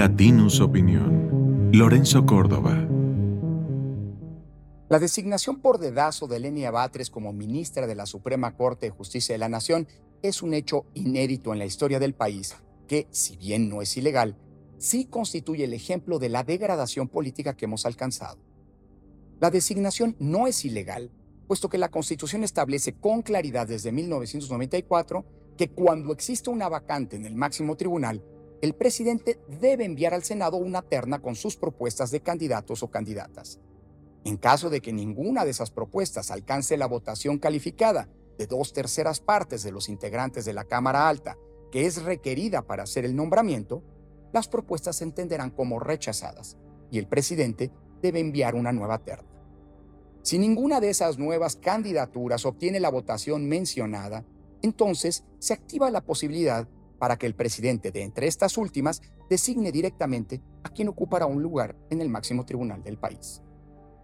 Latinus Opinión. Lorenzo Córdoba. La designación por dedazo de Lenia Batres como ministra de la Suprema Corte de Justicia de la Nación es un hecho inédito en la historia del país que, si bien no es ilegal, sí constituye el ejemplo de la degradación política que hemos alcanzado. La designación no es ilegal, puesto que la Constitución establece con claridad desde 1994 que cuando existe una vacante en el máximo tribunal, el presidente debe enviar al Senado una terna con sus propuestas de candidatos o candidatas. En caso de que ninguna de esas propuestas alcance la votación calificada de dos terceras partes de los integrantes de la Cámara Alta, que es requerida para hacer el nombramiento, las propuestas se entenderán como rechazadas y el presidente debe enviar una nueva terna. Si ninguna de esas nuevas candidaturas obtiene la votación mencionada, entonces se activa la posibilidad para que el presidente de entre estas últimas designe directamente a quien ocupará un lugar en el máximo tribunal del país.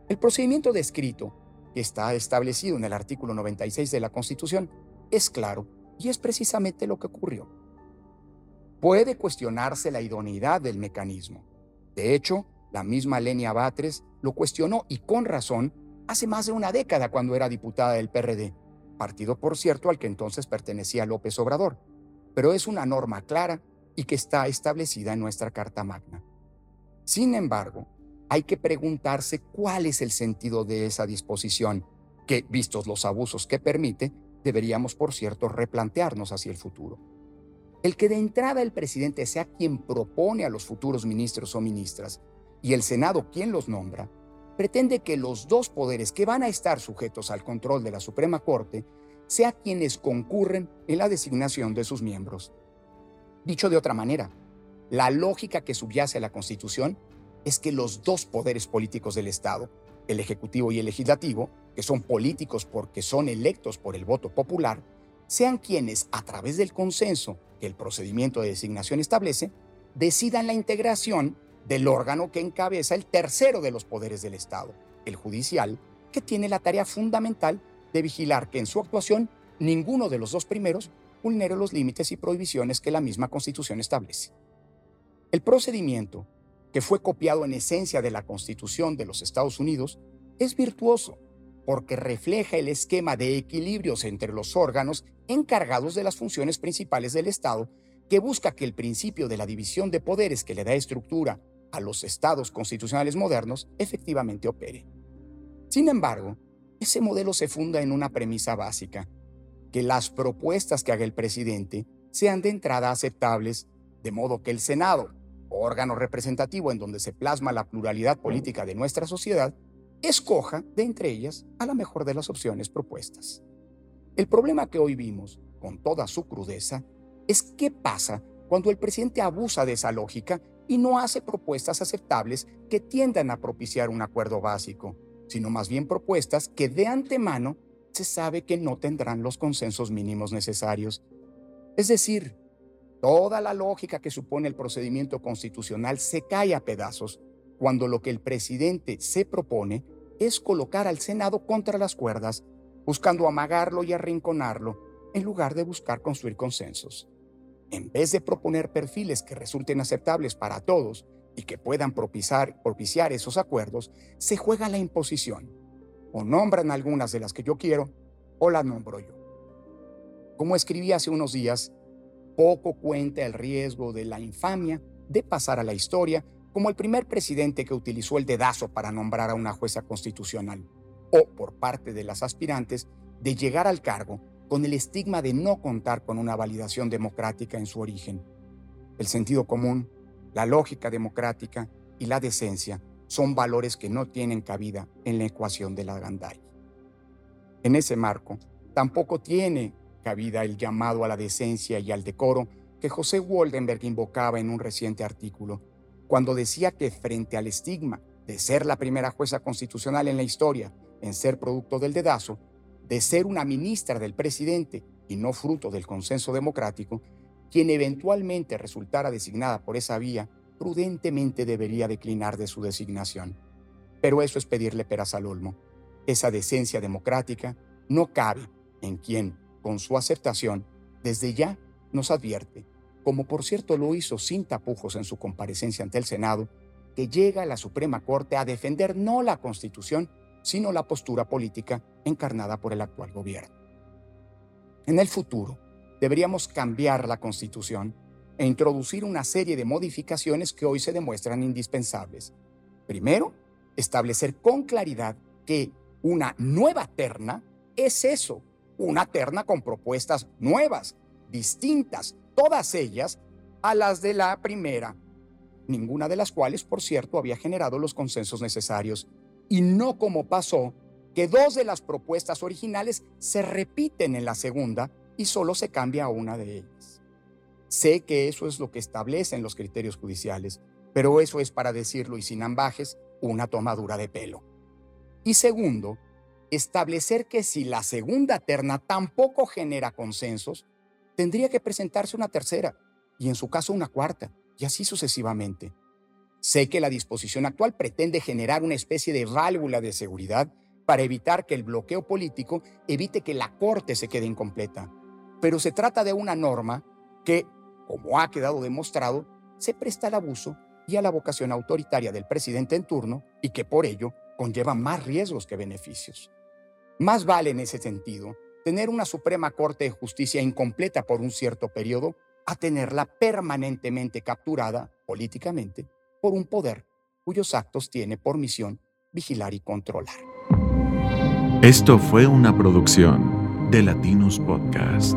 El procedimiento descrito, que está establecido en el artículo 96 de la Constitución, es claro y es precisamente lo que ocurrió. Puede cuestionarse la idoneidad del mecanismo. De hecho, la misma Lenia Batres lo cuestionó y con razón hace más de una década cuando era diputada del PRD, partido por cierto al que entonces pertenecía López Obrador, pero es una norma clara y que está establecida en nuestra Carta Magna. Sin embargo, hay que preguntarse cuál es el sentido de esa disposición, que, vistos los abusos que permite, deberíamos, por cierto, replantearnos hacia el futuro. El que de entrada el presidente sea quien propone a los futuros ministros o ministras y el Senado quien los nombra, pretende que los dos poderes que van a estar sujetos al control de la Suprema Corte sean quienes concurren en la designación de sus miembros. Dicho de otra manera, la lógica que subyace a la Constitución es que los dos poderes políticos del Estado, el Ejecutivo y el Legislativo, que son políticos porque son electos por el voto popular, sean quienes, a través del consenso que el procedimiento de designación establece, decidan la integración del órgano que encabeza el tercero de los poderes del Estado, el judicial, que tiene la tarea fundamental de vigilar que en su actuación ninguno de los dos primeros vulnere los límites y prohibiciones que la misma Constitución establece. El procedimiento que fue copiado en esencia de la Constitución de los Estados Unidos, es virtuoso porque refleja el esquema de equilibrios entre los órganos encargados de las funciones principales del Estado, que busca que el principio de la división de poderes que le da estructura a los estados constitucionales modernos efectivamente opere. Sin embargo, ese modelo se funda en una premisa básica, que las propuestas que haga el presidente sean de entrada aceptables, de modo que el Senado, órgano representativo en donde se plasma la pluralidad política de nuestra sociedad, escoja de entre ellas a la mejor de las opciones propuestas. El problema que hoy vimos, con toda su crudeza, es qué pasa cuando el presidente abusa de esa lógica y no hace propuestas aceptables que tiendan a propiciar un acuerdo básico, sino más bien propuestas que de antemano se sabe que no tendrán los consensos mínimos necesarios. Es decir, Toda la lógica que supone el procedimiento constitucional se cae a pedazos cuando lo que el presidente se propone es colocar al Senado contra las cuerdas, buscando amagarlo y arrinconarlo, en lugar de buscar construir consensos. En vez de proponer perfiles que resulten aceptables para todos y que puedan propiciar, esos acuerdos, se juega la imposición. O nombran algunas de las que yo quiero, o las nombro yo. Como escribí hace unos días, poco cuenta el riesgo de la infamia de pasar a la historia como el primer presidente que utilizó el dedazo para nombrar a una jueza constitucional, o por parte de las aspirantes de llegar al cargo con el estigma de no contar con una validación democrática en su origen. El sentido común, la lógica democrática y la decencia son valores que no tienen cabida en la ecuación de la gandaya. En ese marco, tampoco tiene cabida el llamado a la decencia y al decoro que José Waldenberg invocaba en un reciente artículo, cuando decía que frente al estigma de ser la primera jueza constitucional en la historia en ser producto del dedazo, de ser una ministra del presidente y no fruto del consenso democrático, quien eventualmente resultara designada por esa vía, prudentemente debería declinar de su designación. Pero eso es pedirle peras al olmo. Esa decencia democrática no cabe en quien, con su aceptación, desde ya nos advierte, como por cierto lo hizo sin tapujos en su comparecencia ante el Senado, que llega la Suprema Corte a defender no la Constitución, sino la postura política encarnada por el actual gobierno. En el futuro, deberíamos cambiar la Constitución e introducir una serie de modificaciones que hoy se demuestran indispensables. Primero, establecer con claridad que una nueva terna es eso, una terna con propuestas nuevas, distintas, todas ellas a las de la primera, ninguna de las cuales, por cierto, había generado los consensos necesarios, y no como pasó que dos de las propuestas originales se repiten en la segunda y solo se cambia una de ellas. Sé que eso es lo que establecen los criterios judiciales, pero eso es para decirlo y sin ambajes, una tomadura de pelo. Y segundo, establecer que si la segunda terna tampoco genera consensos, tendría que presentarse una tercera y en su caso una cuarta, y así sucesivamente. Sé que la disposición actual pretende generar una especie de válvula de seguridad para evitar que el bloqueo político evite que la Corte se quede incompleta. Pero se trata de una norma que, como ha quedado demostrado, se presta al abuso y a la vocación autoritaria del presidente en turno y que por ello conlleva más riesgos que beneficios. Más vale en ese sentido tener una Suprema Corte de Justicia incompleta por un cierto periodo a tenerla permanentemente capturada políticamente por un poder cuyos actos tiene por misión vigilar y controlar. Esto fue una producción de Latinos Podcast.